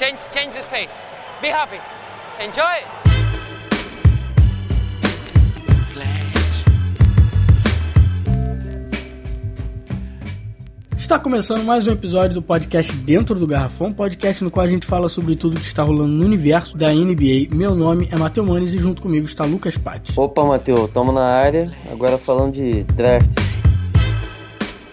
Change, change his face. Be happy. Enjoy. Está começando mais um episódio do podcast Dentro do Garrafão, podcast no qual a gente fala sobre tudo que está rolando no universo da NBA. Meu nome é Matheus Manes e junto comigo está Lucas Patti. Opa, Matheus, estamos na área, agora falando de draft.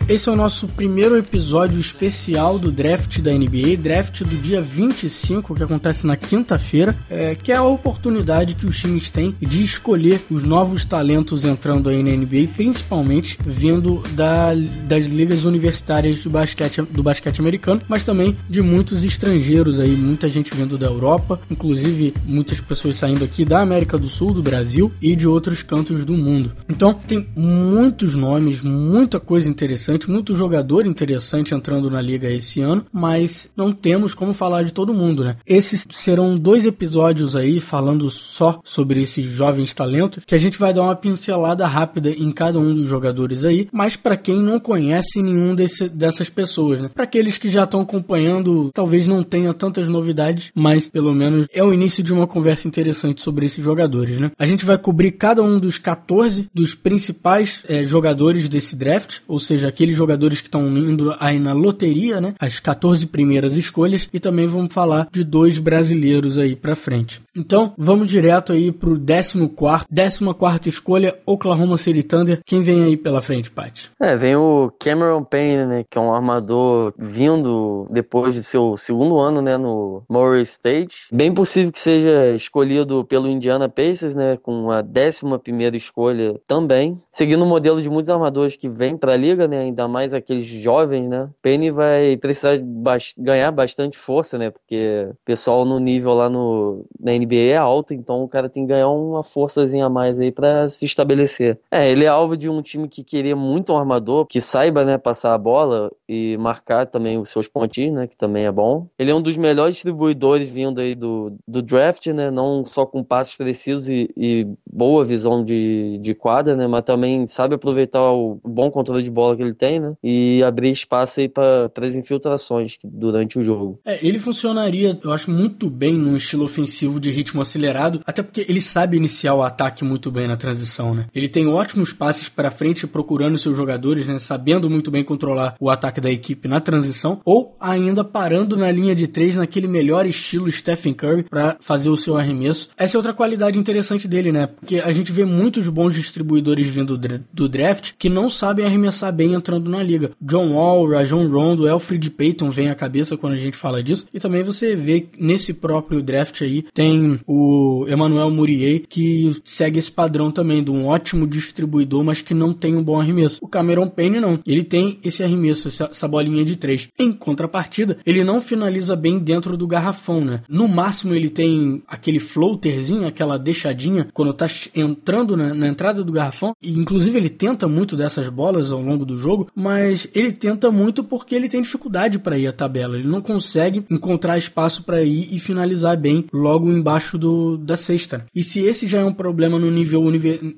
Esse é o nosso primeiro episódio especial do draft da NBA, draft do dia 25, que acontece na quinta-feira, é, que é a oportunidade que os times têm de escolher os novos talentos entrando aí na NBA, principalmente vindo da, das ligas universitárias do basquete, do basquete americano, mas também de muitos estrangeiros aí, muita gente vindo da Europa, inclusive muitas pessoas saindo aqui da América do Sul, do Brasil e de outros cantos do mundo. Então tem muitos nomes, muita coisa interessante muito jogador interessante entrando na liga esse ano, mas não temos como falar de todo mundo, né? Esses serão dois episódios aí falando só sobre esses jovens talentos, que a gente vai dar uma pincelada rápida em cada um dos jogadores aí, mas para quem não conhece nenhum desse, dessas pessoas, né? Para aqueles que já estão acompanhando, talvez não tenha tantas novidades, mas pelo menos é o início de uma conversa interessante sobre esses jogadores, né? A gente vai cobrir cada um dos 14 dos principais é, jogadores desse draft, ou seja, aqueles aqueles jogadores que estão indo aí na loteria, né? As 14 primeiras escolhas e também vamos falar de dois brasileiros aí para frente. Então, vamos direto aí pro 14 décima quarta escolha, Oklahoma City Thunder. Quem vem aí pela frente, Pat? É, vem o Cameron Payne, né, que é um armador vindo depois de seu segundo ano, né, no Murray State. Bem possível que seja escolhido pelo Indiana Pacers, né, com a décima primeira escolha também. Seguindo o modelo de muitos armadores que vêm para a liga, né, ainda mais aqueles jovens, né? Payne vai precisar ba ganhar bastante força, né? Porque o pessoal no nível lá no, na NBA é alto, então o cara tem que ganhar uma forçazinha a mais aí para se estabelecer. É, ele é alvo de um time que queria muito um armador que saiba, né, passar a bola e marcar também os seus pontinhos, né, que também é bom. Ele é um dos melhores distribuidores vindo aí do, do draft, né, não só com passos precisos e, e boa visão de, de quadra, né, mas também sabe aproveitar o bom controle de bola que ele tem tem, né? E abrir espaço aí para as infiltrações durante o jogo. É, ele funcionaria, eu acho, muito bem num estilo ofensivo de ritmo acelerado, até porque ele sabe iniciar o ataque muito bem na transição, né? Ele tem ótimos passes para frente procurando seus jogadores, né? Sabendo muito bem controlar o ataque da equipe na transição, ou ainda parando na linha de três naquele melhor estilo Stephen Curry para fazer o seu arremesso. Essa é outra qualidade interessante dele, né? Porque a gente vê muitos bons distribuidores vindo do draft que não sabem arremessar bem entrando na liga. John Wall, Rajon Rondo, Alfred Payton vem à cabeça quando a gente fala disso. E também você vê nesse próprio draft aí tem o Emmanuel Murier que segue esse padrão também de um ótimo distribuidor, mas que não tem um bom arremesso. O Cameron Payne não. Ele tem esse arremesso, essa, bolinha de três. Em contrapartida, ele não finaliza bem dentro do garrafão, né? No máximo ele tem aquele floaterzinho, aquela deixadinha quando tá entrando na, na entrada do garrafão. E inclusive ele tenta muito dessas bolas ao longo do jogo, mas ele tenta muito porque ele tem dificuldade para ir à tabela. Ele não consegue encontrar espaço para ir e finalizar bem logo embaixo do, da cesta. E se esse já é um problema no nível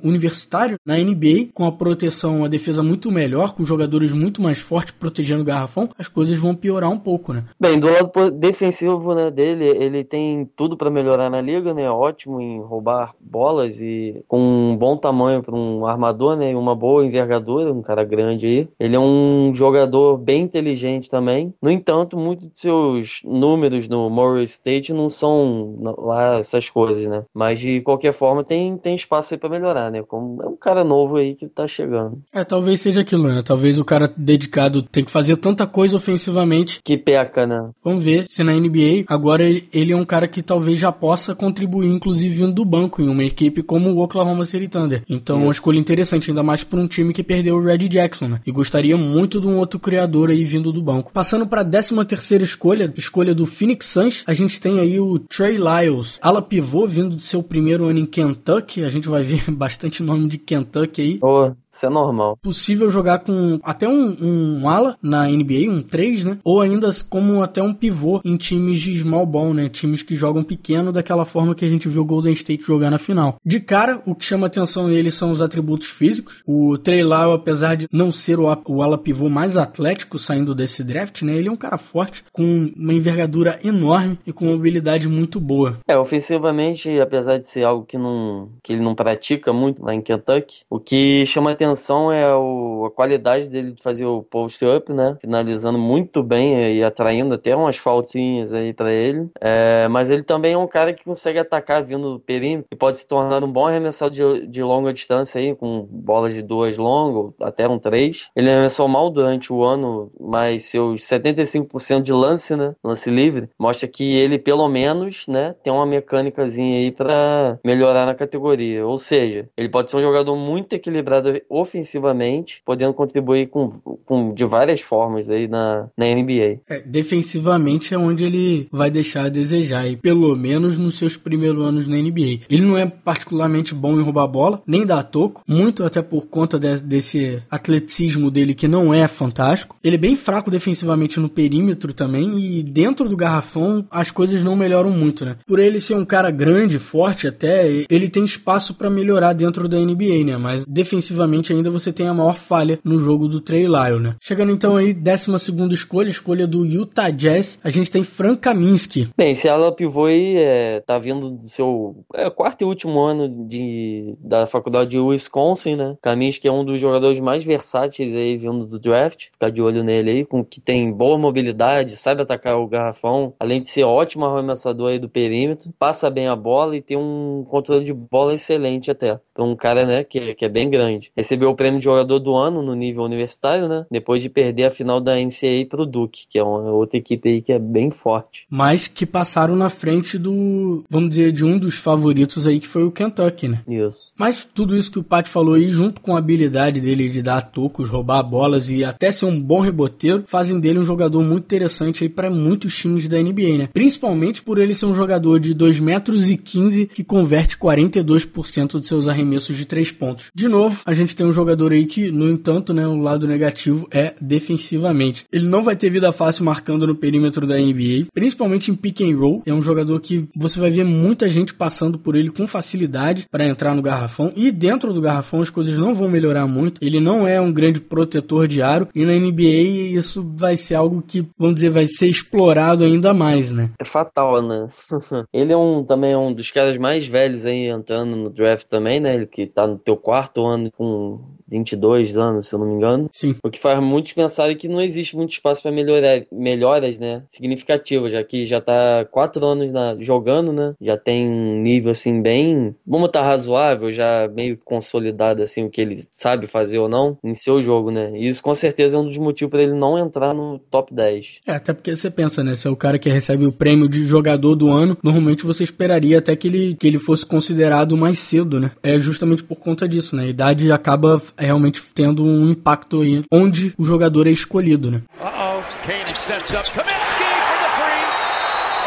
universitário, na NBA, com a proteção, a defesa muito melhor, com jogadores muito mais fortes protegendo o garrafão, as coisas vão piorar um pouco, né? Bem, do lado defensivo né, dele, ele tem tudo para melhorar na liga, né? Ótimo em roubar bolas e com um bom tamanho para um armador, né? Uma boa envergadura, um cara grande aí. Ele é um jogador bem inteligente também. No entanto, muitos de seus números no Murray State não são lá essas coisas, né? Mas de qualquer forma tem, tem espaço aí para melhorar, né? Como é um cara novo aí que tá chegando. É, talvez seja aquilo, né? Talvez o cara dedicado tem que fazer tanta coisa ofensivamente que peca, né? Vamos ver se na NBA agora ele é um cara que talvez já possa contribuir, inclusive vindo do banco em uma equipe como o Oklahoma City Thunder. Então, Isso. uma escolha interessante, ainda mais para um time que perdeu o Red Jackson, né? E gostaria muito de um outro criador aí vindo do banco. Passando para a 13 terceira escolha, escolha do Phoenix Suns, a gente tem aí o Trey Lyles, ala pivô vindo do seu primeiro ano em Kentucky. A gente vai ver bastante nome de Kentucky aí. Oh, Isso é normal. Possível jogar com até um, um ala na NBA, um 3, né? Ou ainda como até um pivô em times de small ball, né? Times que jogam pequeno daquela forma que a gente viu o Golden State jogar na final. De cara, o que chama atenção nele são os atributos físicos. O Trey Lyle, apesar de não ser o, o ala pivô mais atlético saindo desse draft, né? Ele é um cara forte, com uma envergadura enorme e com uma mobilidade muito boa. É, ofensivamente, apesar de ser algo que, não, que ele não pratica muito lá em Kentucky, o que chama atenção é o, a qualidade dele de fazer o post-up, né? Finalizando muito bem e atraindo até umas faltinhas aí para ele. É, mas ele também é um cara que consegue atacar vindo do perímetro e pode se tornar um bom arremessador de, de longa distância aí, com bolas de duas longas, até um três. Ele arremessou mal durante o ano, mas seus 75% de lance, né? Lance livre, mostra que ele, pelo menos, né, tem uma mecânicazinha aí para melhorar na categoria. Ou seja, ele pode ser um jogador muito equilibrado ofensivamente, podendo contribuir com, com de várias formas aí na, na NBA. É, defensivamente é onde ele vai deixar a desejar, e pelo menos nos seus primeiros anos na NBA. Ele não é particularmente bom em roubar bola, nem dar toco, muito até por conta de, desse atleticismo dele que não é fantástico. Ele é bem fraco defensivamente no perímetro também, e dentro do garrafão as coisas não melhoram muito, né? Por ele ser um cara grande, forte até, ele tem espaço para melhorar dentro da NBA, né? Mas defensivamente ainda você tem a maior falha no jogo do Trey Lyle, né? Chegando então aí, 12 segunda escolha, escolha do Utah Jazz, a gente tem Frank Kaminsky. Bem, esse ala pivô aí é, tá vindo do seu é, quarto e último ano de, da faculdade de Wisconsin, né? Kaminsky é um dos jogadores mais versáteis aí vindo do draft, ficar de olho nele aí, com que tem boa mobilidade, sabe atacar o garrafão, além de ser ótimo arremessador aí do perímetro, passa bem a bola e tem um controle de bola excelente até. Então um cara, né, que, que é bem grande. Recebeu o prêmio de jogador do ano no nível universitário, né? Depois de perder a final da NCAA pro Duke, que é uma outra equipe aí que é bem forte. Mas que passaram na frente do, vamos dizer, de um dos favoritos aí que foi o Kentucky, né? Isso. Mas tudo isso que o Pat falou aí, junto com a habilidade dele de dar tocos, roubar bolas e até ser um bom reboteiro, fazem dele um jogador muito interessante aí para muitos times da NBA, né? Principalmente por ele ser um jogador de 2 metros e 15 que converte 42% de seus arremessos de 3 pontos. De novo, a gente tem um jogador aí que, no entanto, né, o lado negativo é defensivamente. Ele não vai ter vida fácil marcando no perímetro da NBA, principalmente em pick and roll. É um jogador que você vai ver muita gente passando por ele com facilidade para entrar no garrafão e dentro do garrafão as coisas não vão melhorar muito. Ele não é um grande protetor de aro e na NBA isso vai ser algo que, vamos dizer, vai ser explorado ainda mais, né? É fatal, né? ele é um também é um dos caras mais velhos aí entrando no draft também, né? Ele que tá no teu quarto ano com to 22 anos, se eu não me engano. Sim. O que faz muitos pensarem que não existe muito espaço para melhorar, melhoras, né, significativas, já que já tá quatro anos na, jogando, né, já tem um nível, assim, bem, vamos estar tá razoável, já meio consolidado, assim, o que ele sabe fazer ou não em seu jogo, né, e isso com certeza é um dos motivos para ele não entrar no top 10. É, até porque você pensa, né, se é o cara que recebe o prêmio de jogador do ano, normalmente você esperaria até que ele, que ele fosse considerado mais cedo, né, é justamente por conta disso, né, a idade acaba realmente tendo um impacto aí onde o jogador é escolhido, né? Uh-oh, Kane sets up Kaminsky for the three.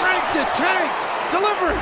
Frank the tank, delivery,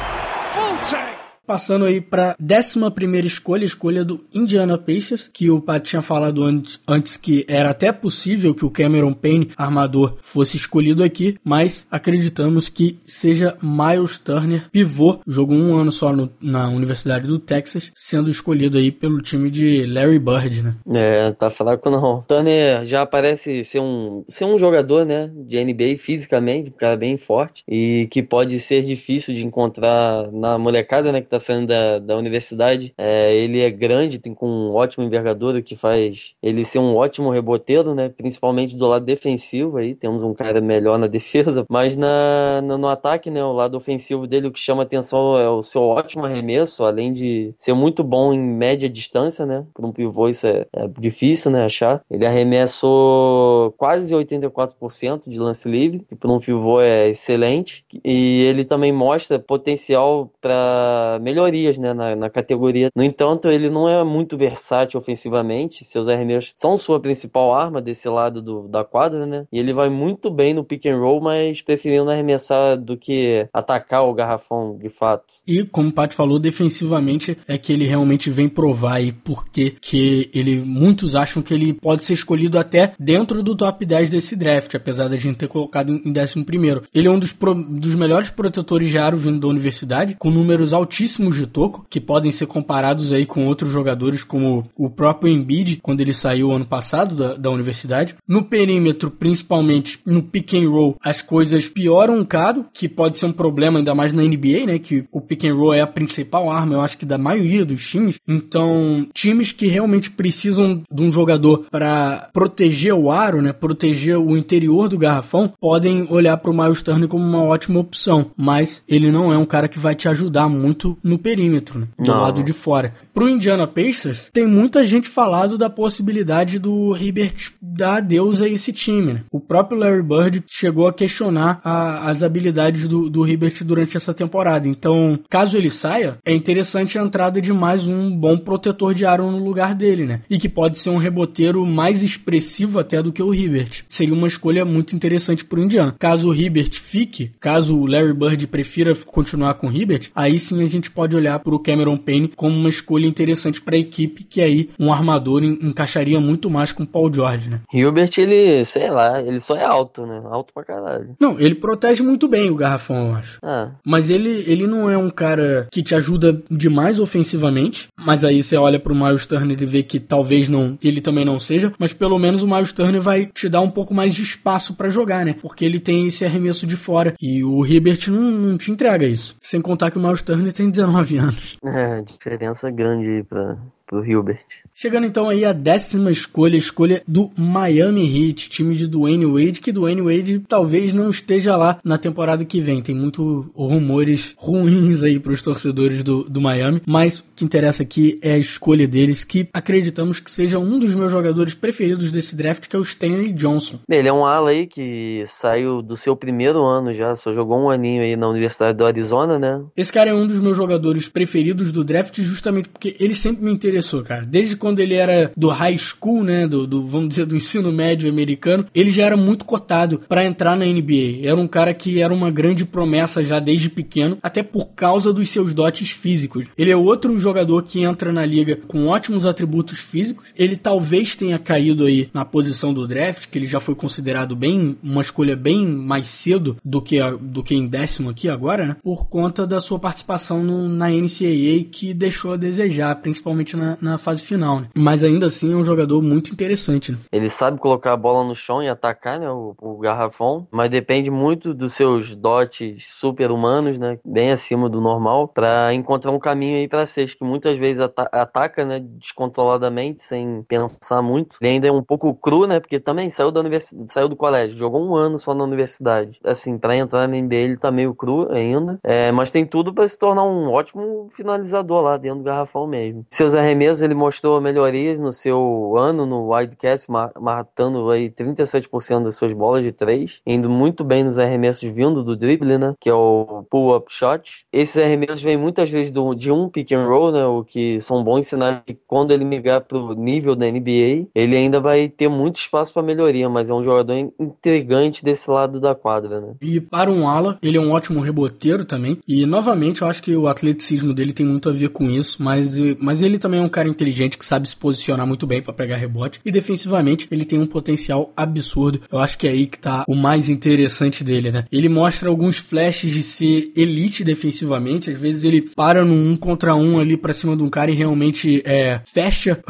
full tank. Passando aí para 11 escolha, escolha do Indiana Pacers, que o Pat tinha falado antes, antes que era até possível que o Cameron Payne, armador, fosse escolhido aqui, mas acreditamos que seja Miles Turner, pivô, jogou um ano só no, na Universidade do Texas, sendo escolhido aí pelo time de Larry Bird, né? É, tá fraco não. Turner já parece ser um, ser um jogador, né, de NBA fisicamente, um cara bem forte, e que pode ser difícil de encontrar na molecada, né, que tá saindo da, da universidade. É, ele é grande, tem com um ótimo envergadura que faz ele ser um ótimo reboteiro, né? Principalmente do lado defensivo aí, temos um cara melhor na defesa, mas na, no, no ataque, né? O lado ofensivo dele, o que chama atenção é o seu ótimo arremesso, além de ser muito bom em média distância, né? Para um pivô isso é, é, difícil, né? Achar. Ele arremessou quase 84% de lance livre, que para um pivô é excelente. E ele também mostra potencial para melhorias né, na, na categoria. No entanto, ele não é muito versátil ofensivamente. Seus arremessos são sua principal arma desse lado do, da quadra, né? E ele vai muito bem no pick and roll, mas preferindo arremessar do que atacar o garrafão de fato. E como o Pat falou, defensivamente é que ele realmente vem provar aí porque que ele muitos acham que ele pode ser escolhido até dentro do top 10 desse draft, apesar da gente ter colocado em 11 primeiro. Ele é um dos, pro, dos melhores protetores de aro vindo da universidade, com números altíssimos de toco, que podem ser comparados aí com outros jogadores como o próprio Embiid, quando ele saiu ano passado da, da universidade. No perímetro, principalmente no pick and roll, as coisas pioram um bocado, que pode ser um problema ainda mais na NBA, né, que o pick and roll é a principal arma, eu acho que da maioria dos times. Então, times que realmente precisam de um jogador para proteger o aro, né, proteger o interior do garrafão, podem olhar para o Miles Turner como uma ótima opção, mas ele não é um cara que vai te ajudar muito no perímetro, né, do não. lado de fora. Pro Indiana Pacers, tem muita gente falado da possibilidade do Hibbert dar adeus a esse time, né? O próprio Larry Bird chegou a questionar a, as habilidades do, do Hibbert durante essa temporada. Então, caso ele saia, é interessante a entrada de mais um bom protetor de aro no lugar dele, né? E que pode ser um reboteiro mais expressivo até do que o Hibbert. Seria uma escolha muito interessante pro Indiana. Caso o Hibbert fique, caso o Larry Bird prefira continuar com o Hibbert, aí sim a gente pode olhar pro Cameron Payne como uma escolha interessante para a equipe, que aí um armador encaixaria muito mais com o Paul George, né? Hilbert, ele, sei lá, ele só é alto, né? Alto pra caralho. Não, ele protege muito bem o garrafão, eu acho. Ah. Mas ele, ele não é um cara que te ajuda demais ofensivamente, mas aí você olha pro Miles Turner e vê que talvez não, ele também não seja, mas pelo menos o Miles Turner vai te dar um pouco mais de espaço para jogar, né? Porque ele tem esse arremesso de fora e o Hibbert não, não te entrega isso. Sem contar que o Miles Turner tem 19 anos. É, diferença grande grande para pro Hilbert. Chegando então aí a décima escolha, escolha do Miami Heat, time de Dwayne Wade, que Dwayne Wade talvez não esteja lá na temporada que vem. Tem muitos rumores ruins aí para os torcedores do, do Miami, mas o que interessa aqui é a escolha deles, que acreditamos que seja um dos meus jogadores preferidos desse draft, que é o Stanley Johnson. Ele é um ala aí que saiu do seu primeiro ano já, só jogou um aninho aí na Universidade do Arizona, né? Esse cara é um dos meus jogadores preferidos do draft, justamente porque ele sempre me interessou cara. Desde quando ele era do high school, né, do, do vamos dizer do ensino médio americano, ele já era muito cotado para entrar na NBA. Era um cara que era uma grande promessa já desde pequeno, até por causa dos seus dotes físicos. Ele é outro jogador que entra na liga com ótimos atributos físicos. Ele talvez tenha caído aí na posição do draft, que ele já foi considerado bem uma escolha bem mais cedo do que a, do que em décimo aqui agora, né? Por conta da sua participação no, na NCAA que deixou a desejar, principalmente na, na fase final, né? Mas ainda assim é um jogador muito interessante, né? Ele sabe colocar a bola no chão e atacar, né? O, o garrafão, mas depende muito dos seus dotes super-humanos, né? Bem acima do normal, para encontrar um caminho aí para cesta, que muitas vezes ata ataca, né? Descontroladamente, sem pensar muito. Ele ainda é um pouco cru, né? Porque também saiu da universidade, saiu do colégio, jogou um ano só na universidade. Assim, para entrar na NBA ele tá meio cru ainda, é, mas tem tudo para se tornar um ótimo finalizador lá dentro do garrafão mesmo. Seus arremessos mesmo ele mostrou melhorias no seu ano no Wildcats, matando aí 37% das suas bolas de três, indo muito bem nos arremessos vindo do drible, né, que é o pull-up shot. Esses arremessos vêm muitas vezes do, de um pick and roll, né, o que são bons sinais de quando ele migrar pro nível da NBA, ele ainda vai ter muito espaço para melhoria, mas é um jogador intrigante desse lado da quadra, né. E para um ala, ele é um ótimo reboteiro também, e novamente eu acho que o atleticismo dele tem muito a ver com isso, mas, mas ele também é um cara inteligente que sabe se posicionar muito bem para pegar rebote. E defensivamente, ele tem um potencial absurdo. Eu acho que é aí que tá o mais interessante dele, né? Ele mostra alguns flashes de ser elite defensivamente. Às vezes ele para num um contra um ali para cima de um cara e realmente é, fecha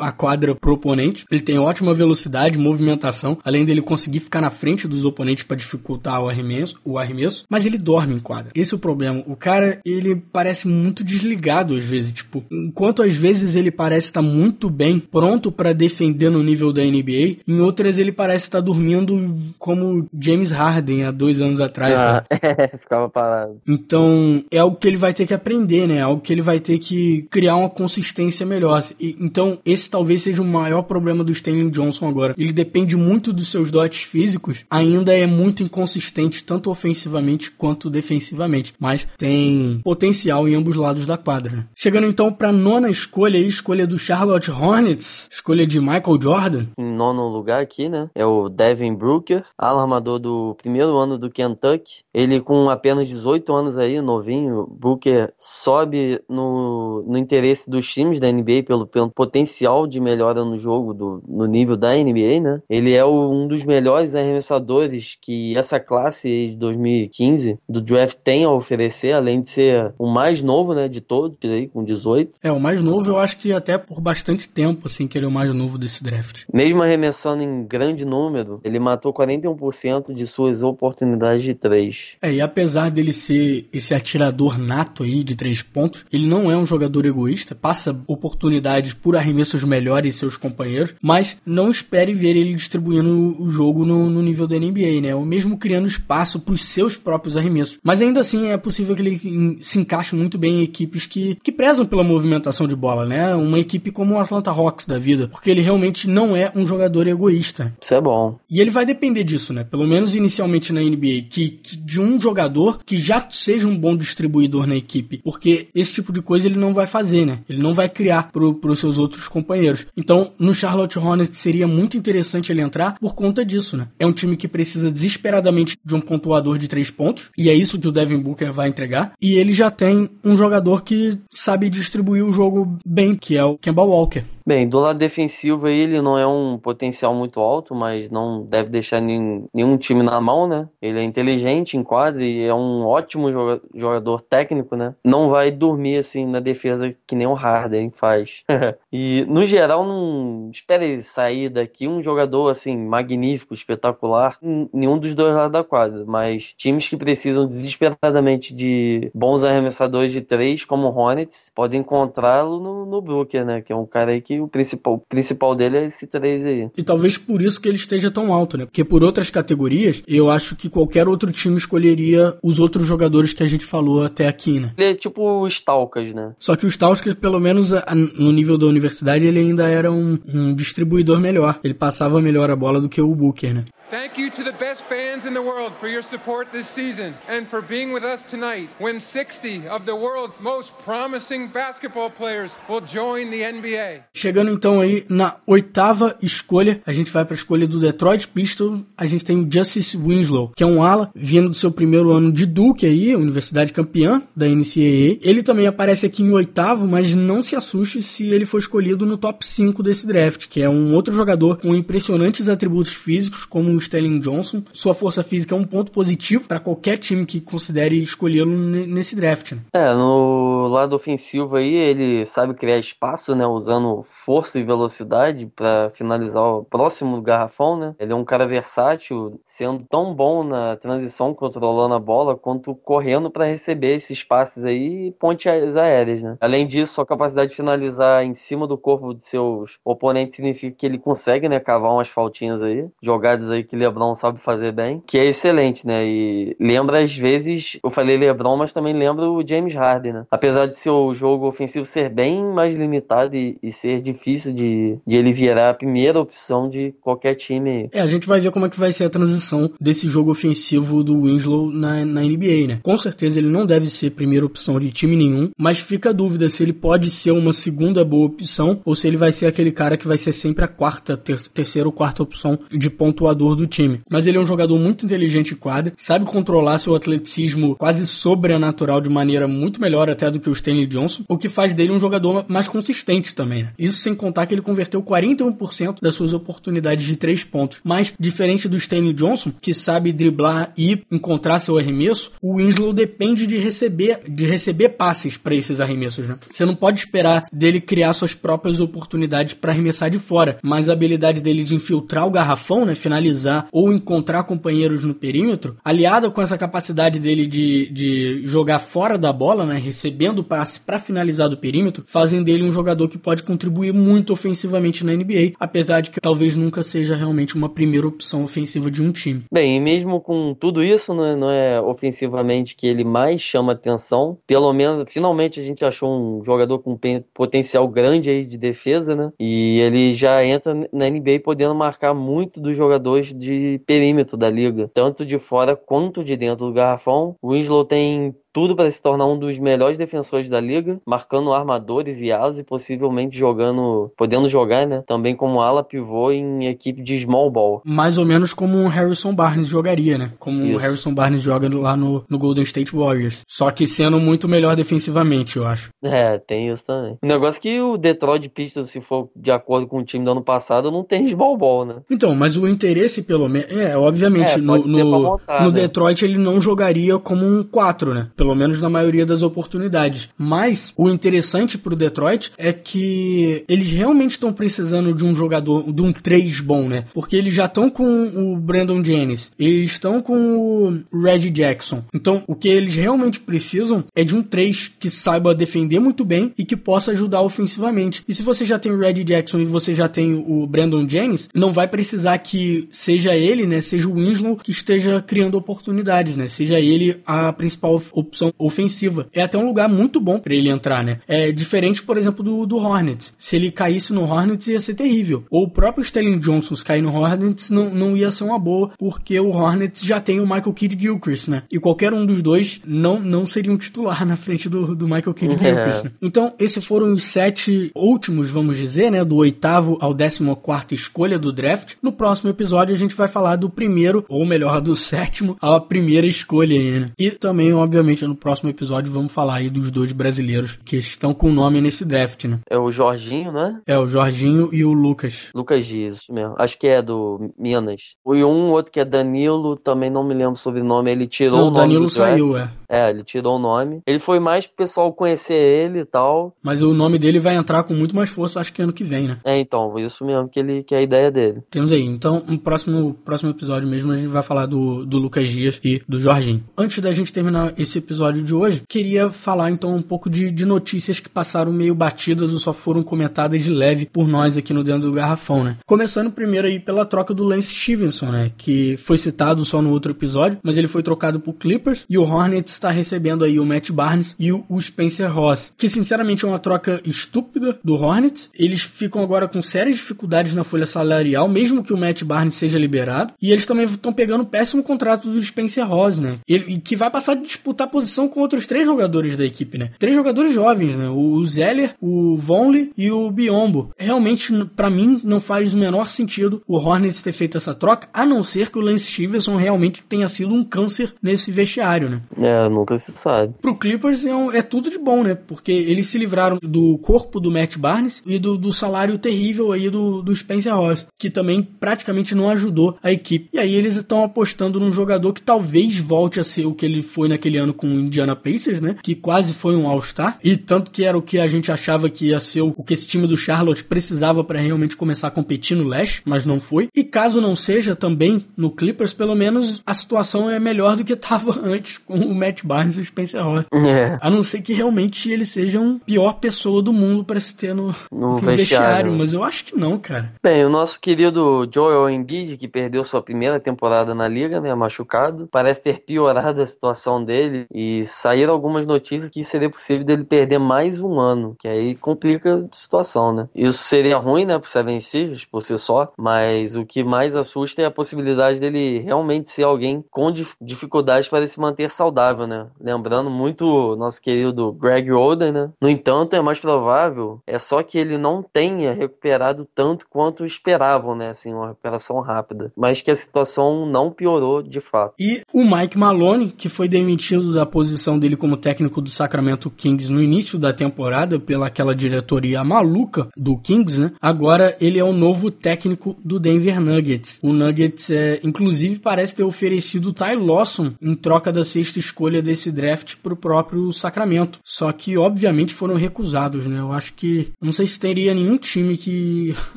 a quadra pro oponente. Ele tem ótima velocidade, movimentação, além dele conseguir ficar na frente dos oponentes para dificultar o arremesso, o arremesso, mas ele dorme em quadra. Esse é o problema. O cara, ele parece muito desligado às vezes, tipo, enquanto às vezes vezes ele parece estar muito bem, pronto para defender no nível da NBA, em outras ele parece estar dormindo como James Harden há dois anos atrás. Ah, é, ficava parado. Então é algo que ele vai ter que aprender, né? É algo que ele vai ter que criar uma consistência melhor. E, então esse talvez seja o maior problema do Stanley Johnson agora. Ele depende muito dos seus dotes físicos, ainda é muito inconsistente tanto ofensivamente quanto defensivamente, mas tem potencial em ambos lados da quadra. Né? Chegando então para nona escolha, escolha do Charlotte Hornets, escolha de Michael Jordan. Em nono lugar aqui, né? É o Devin Brooker, alarmador do primeiro ano do Kentucky. Ele com apenas 18 anos aí, novinho, Brooker sobe no, no interesse dos times da NBA pelo, pelo potencial de melhora no jogo, do, no nível da NBA, né? Ele é o, um dos melhores arremessadores que essa classe de 2015 do draft tem a oferecer, além de ser o mais novo, né, de todos, aí, com 18. É, o mais novo eu acho que até por bastante tempo, assim, que ele é o mais novo desse draft. Mesmo arremessando em grande número, ele matou 41% de suas oportunidades de três. É, e apesar dele ser esse atirador nato aí de três pontos, ele não é um jogador egoísta, passa oportunidades por arremessos melhores seus companheiros, mas não espere ver ele distribuindo o jogo no, no nível da NBA, né? Ou mesmo criando espaço para os seus próprios arremessos. Mas ainda assim é possível que ele se encaixe muito bem em equipes que, que prezam pela movimentação de bola, né? Uma equipe como o Atlanta Hawks da vida, porque ele realmente não é um jogador egoísta. Isso é bom. E ele vai depender disso, né? Pelo menos inicialmente na NBA, que, que de um jogador que já seja um bom distribuidor na equipe, porque esse tipo de coisa ele não vai fazer, né? Ele não vai criar para os seus outros companheiros. Então, no Charlotte Hornets seria muito interessante ele entrar por conta disso, né? É um time que precisa desesperadamente de um pontuador de três pontos, e é isso que o Devin Booker vai entregar. E ele já tem um jogador que sabe distribuir o jogo bem, que é o Kemba Walker. Bem, do lado defensivo ele não é um potencial muito alto, mas não deve deixar nenhum, nenhum time na mão, né? Ele é inteligente em quadra e é um ótimo jogador técnico, né? Não vai dormir assim na defesa que nem o Harden faz. e no geral, não espera ele sair daqui um jogador assim magnífico, espetacular, nenhum dos dois lados da quadra, mas times que precisam desesperadamente de bons arremessadores de três, como o Hornets, podem encontrá-lo no, no Brooker, né? Que é um cara aí que o principal, principal dele é esse 3 aí. E talvez por isso que ele esteja tão alto, né? Porque por outras categorias, eu acho que qualquer outro time escolheria os outros jogadores que a gente falou até aqui, né? Ele é tipo o Stalkas, né? Só que o Stalkas, pelo menos no nível da universidade, ele ainda era um, um distribuidor melhor. Ele passava melhor a bola do que o Booker, né? Thank you to the best fans in the world for your support this season and for being with us tonight when 60 of the world's most promising basketball players will join the NBA. Chegando então aí na oitava escolha, a gente vai para a escolha do Detroit Pistons. A gente tem o Justice Winslow, que é um ala vindo do seu primeiro ano de Duke aí, universidade campeã da NCAA. Ele também aparece aqui em oitavo, mas não se assuste se ele for escolhido no top 5 desse draft, que é um outro jogador com impressionantes atributos físicos como o Johnson. Sua força física é um ponto positivo para qualquer time que considere escolhê-lo nesse draft. Né? É, no lado ofensivo aí, ele sabe criar espaço, né, usando força e velocidade para finalizar o próximo garrafão, né? Ele é um cara versátil, sendo tão bom na transição, controlando a bola, quanto correndo para receber esses passes aí e pontes aéreas, né? Além disso, a capacidade de finalizar em cima do corpo de seus oponentes significa que ele consegue, né, cavar umas faltinhas aí, jogadas aí que LeBron sabe fazer bem, que é excelente, né? E lembra às vezes, eu falei LeBron, mas também lembra o James Harden, né? Apesar de seu jogo ofensivo ser bem mais limitado e, e ser difícil de, de ele virar a primeira opção de qualquer time. É, a gente vai ver como é que vai ser a transição desse jogo ofensivo do Winslow na, na NBA, né? Com certeza ele não deve ser primeira opção de time nenhum, mas fica a dúvida se ele pode ser uma segunda boa opção ou se ele vai ser aquele cara que vai ser sempre a quarta, ter, terceira ou quarta opção de pontuador do time. Mas ele é um jogador muito inteligente em quadra, sabe controlar seu atleticismo quase sobrenatural de maneira muito melhor até do que o Stanley Johnson, o que faz dele um jogador mais consistente também. Né? Isso sem contar que ele converteu 41% das suas oportunidades de três pontos. Mas, diferente do Stanley Johnson, que sabe driblar e encontrar seu arremesso, o Winslow depende de receber, de receber passes para esses arremessos. Né? Você não pode esperar dele criar suas próprias oportunidades para arremessar de fora, mas a habilidade dele de infiltrar o garrafão, né, finalizar ou encontrar companheiros no perímetro, aliado com essa capacidade dele de, de jogar fora da bola, né, recebendo recebendo passe para finalizar do perímetro, fazem dele um jogador que pode contribuir muito ofensivamente na NBA, apesar de que talvez nunca seja realmente uma primeira opção ofensiva de um time. Bem, e mesmo com tudo isso, né, não é ofensivamente que ele mais chama atenção. Pelo menos, finalmente a gente achou um jogador com potencial grande aí de defesa, né? E ele já entra na NBA podendo marcar muito dos jogadores de perímetro da liga, tanto de fora quanto de dentro do garrafão. O Winslow tem tudo para se tornar um dos melhores defensores da liga, marcando armadores e alas e possivelmente jogando, podendo jogar, né? Também como ala pivô em equipe de small ball. Mais ou menos como o Harrison Barnes jogaria, né? Como Isso. o Harrison Barnes joga lá no, no Golden State Warriors. Só que sendo muito melhor defensivamente, eu acho. É, tem isso também. O negócio é que o Detroit Pistons, se for de acordo com o time do ano passado, não tem small ball, né? Então, mas o interesse, pelo menos. É, obviamente, é, no, no, montar, no né? Detroit ele não jogaria como um 4, né? Pelo pelo menos na maioria das oportunidades. Mas o interessante pro Detroit é que eles realmente estão precisando de um jogador, de um 3 bom, né? Porque eles já estão com o Brandon Jennings, eles estão com o Reggie Jackson. Então, o que eles realmente precisam é de um 3 que saiba defender muito bem e que possa ajudar ofensivamente. E se você já tem o Reggie Jackson e você já tem o Brandon Jennings, não vai precisar que seja ele, né, seja o Winslow que esteja criando oportunidades, né? Seja ele a principal opção opção ofensiva. É até um lugar muito bom para ele entrar, né? É diferente, por exemplo, do, do Hornets. Se ele caísse no Hornets ia ser terrível. Ou o próprio Sterling Johnson cair no Hornets não, não ia ser uma boa, porque o Hornets já tem o Michael Kidd Gilchrist, né? E qualquer um dos dois não, não seria um titular na frente do, do Michael Kidd é. Gilchrist. Né? Então, esses foram os sete últimos, vamos dizer, né? Do oitavo ao décimo quarto escolha do draft. No próximo episódio a gente vai falar do primeiro, ou melhor, do sétimo à primeira escolha aí, né? E também, obviamente, no próximo episódio vamos falar aí dos dois brasileiros que estão com nome nesse draft, né? É o Jorginho, né? É, o Jorginho e o Lucas. Lucas Dias, mesmo. Acho que é do Minas. E um outro que é Danilo, também não me lembro sobre o nome, ele tirou não, o nome Danilo saiu, é. É, ele tirou o nome. Ele foi mais pro pessoal conhecer ele e tal. Mas o nome dele vai entrar com muito mais força, acho que ano que vem, né? É, então, isso mesmo que, ele, que é a ideia dele. Temos aí. Então, no próximo, próximo episódio mesmo, a gente vai falar do, do Lucas Dias e do Jorginho. Antes da gente terminar esse episódio de hoje, queria falar então um pouco de, de notícias que passaram meio batidas ou só foram comentadas de leve por nós aqui no Dentro do Garrafão, né? Começando primeiro aí pela troca do Lance Stevenson, né? Que foi citado só no outro episódio, mas ele foi trocado por Clippers e o Hornets está recebendo aí o Matt Barnes e o, Spencer Ross, que sinceramente é uma troca estúpida do Hornets. Eles ficam agora com sérias dificuldades na folha salarial, mesmo que o Matt Barnes seja liberado, e eles também estão pegando o péssimo contrato do Spencer Ross, né? Ele, que vai passar a disputar posição com outros três jogadores da equipe, né? Três jogadores jovens, né? O Zeller, o Vonley e o Biombo. Realmente, para mim, não faz o menor sentido o Hornets ter feito essa troca, a não ser que o Lance Stevenson realmente tenha sido um câncer nesse vestiário, né? É, nunca se sabe. Pro Clippers é, um, é tudo de bom, né? Porque eles se livraram do corpo do Matt Barnes e do, do salário terrível aí do, do Spencer Ross, que também praticamente não ajudou a equipe. E aí eles estão apostando num jogador que talvez volte a ser o que ele foi naquele ano com o Indiana Pacers, né? Que quase foi um All-Star. E tanto que era o que a gente achava que ia ser o que esse time do Charlotte precisava para realmente começar a competir no leste, mas não foi. E caso não seja também no Clippers, pelo menos a situação é melhor do que estava antes com o Matt Barnes e o Spencer Ross. É. A não ser que realmente ele seja a pior pessoa do mundo para se ter no, no, no vestiário. vestiário. Mas eu acho que não, cara. Bem, o nosso querido Joel Embiid, que perdeu sua primeira temporada na liga, né, machucado, parece ter piorado a situação dele e saíram algumas notícias que seria possível dele perder mais um ano, que aí complica a situação, né? Isso seria ruim, né, pro Seven Sixers por si só, mas o que mais assusta é a possibilidade dele realmente ser alguém com dificuldades para se manter saudável, né? Lembrando muito nosso querido Greg Oden, né? No entanto, é mais provável, é só que ele não tenha recuperado tanto quanto esperavam, né? Assim, uma recuperação rápida, mas que a situação não piorou de fato. E o Mike Malone, que foi demitido da posição dele como técnico do Sacramento Kings no início da temporada pela aquela diretoria maluca do Kings, né? Agora ele é o novo técnico do Denver Nuggets. O Nuggets, é, inclusive, parece ter oferecido o Ty Lawson em troca da sexta escolha desse draft pro próprio Sacramento. Só que, obviamente, foram recusados, né? Eu acho que não sei se teria nenhum time que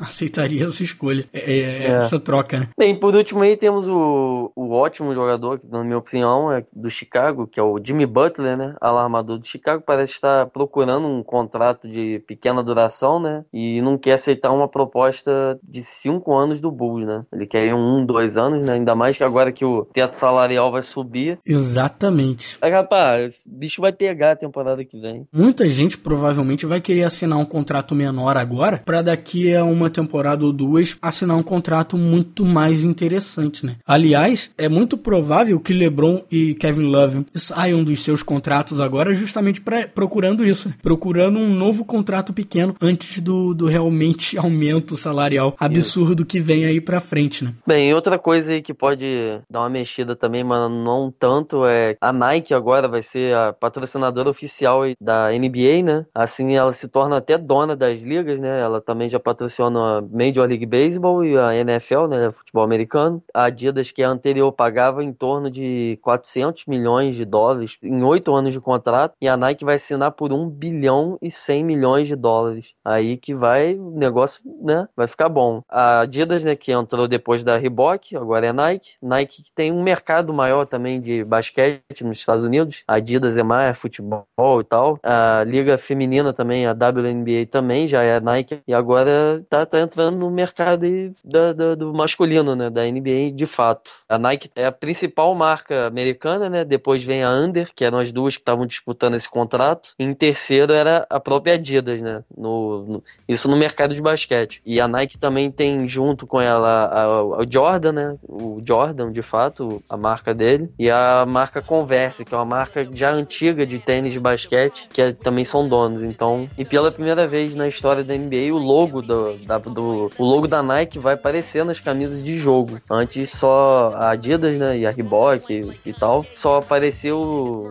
aceitaria essa escolha, é, é, é, essa troca, né? Bem, por último aí temos o, o ótimo jogador, que na minha opinião é do Chicago, que é o Jimmy Butler, né, alarmador do Chicago, parece estar procurando um contrato de pequena duração, né, e não quer aceitar uma proposta de cinco anos do Bulls, né. Ele quer um, dois anos, né, ainda mais que agora que o teto salarial vai subir. Exatamente. Aí, rapaz, bicho vai pegar a temporada que vem. Muita gente provavelmente vai querer assinar um contrato menor agora, para daqui a uma temporada ou duas assinar um contrato muito mais interessante, né. Aliás, é muito provável que LeBron e Kevin Love saiam dos seus contratos agora justamente pra, procurando isso, procurando um novo contrato pequeno antes do, do realmente aumento salarial absurdo isso. que vem aí pra frente, né? Bem, outra coisa aí que pode dar uma mexida também, mas não tanto, é a Nike agora vai ser a patrocinadora oficial da NBA, né? Assim ela se torna até dona das ligas, né? Ela também já patrociona a Major League Baseball e a NFL, né? Futebol americano. A Adidas, que é anterior, pagava em torno de 400 milhões de dólares em oito anos de contrato e a Nike vai assinar por 1 bilhão e 100 milhões de dólares. Aí que vai, o negócio, né, vai ficar bom. A Adidas, né, que entrou depois da Reebok, agora é Nike. Nike que tem um mercado maior também de basquete nos Estados Unidos. A Adidas é mais futebol e tal. A liga feminina também, a WNBA também já é Nike e agora tá, tá entrando no mercado aí da, da, do masculino, né, da NBA de fato. A Nike é a principal marca americana, né? Depois vem a Under, que eram as duas que estavam disputando esse contrato. E em terceiro era a própria Adidas, né? No, no, isso no mercado de basquete. E a Nike também tem junto com ela o Jordan, né? O Jordan, de fato, a marca dele. E a marca Converse, que é uma marca já antiga de tênis de basquete, que é, também são donos. Então, e pela primeira vez na história da NBA, o logo do, da, do o logo da Nike vai aparecer nas camisas de jogo. Antes só a Adidas, né? E a Reebok e, e tal, só apareceu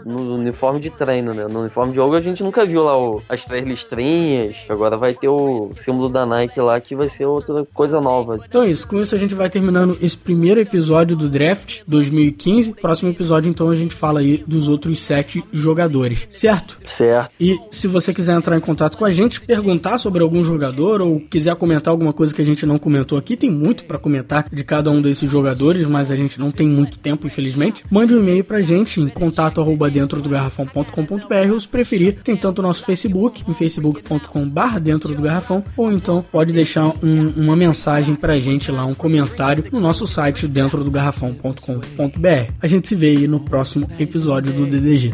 no uniforme de treino, né? No uniforme de jogo a gente nunca viu lá o, as três listrinhas, agora vai ter o símbolo da Nike lá que vai ser outra coisa nova. Então é isso, com isso a gente vai terminando esse primeiro episódio do Draft 2015. Próximo episódio então a gente fala aí dos outros sete jogadores, certo? Certo. E se você quiser entrar em contato com a gente, perguntar sobre algum jogador ou quiser comentar alguma coisa que a gente não comentou aqui, tem muito para comentar de cada um desses jogadores, mas a gente não tem muito tempo, infelizmente. Mande um e-mail pra gente em contato arroba dentro do garrafão.com.br ou se preferir, tem tanto o nosso Facebook, em facebook.com barra dentro do garrafão, ou então pode deixar um, uma mensagem pra gente lá, um comentário no nosso site dentro do garrafão.com.br. A gente se vê aí no próximo episódio do DDG.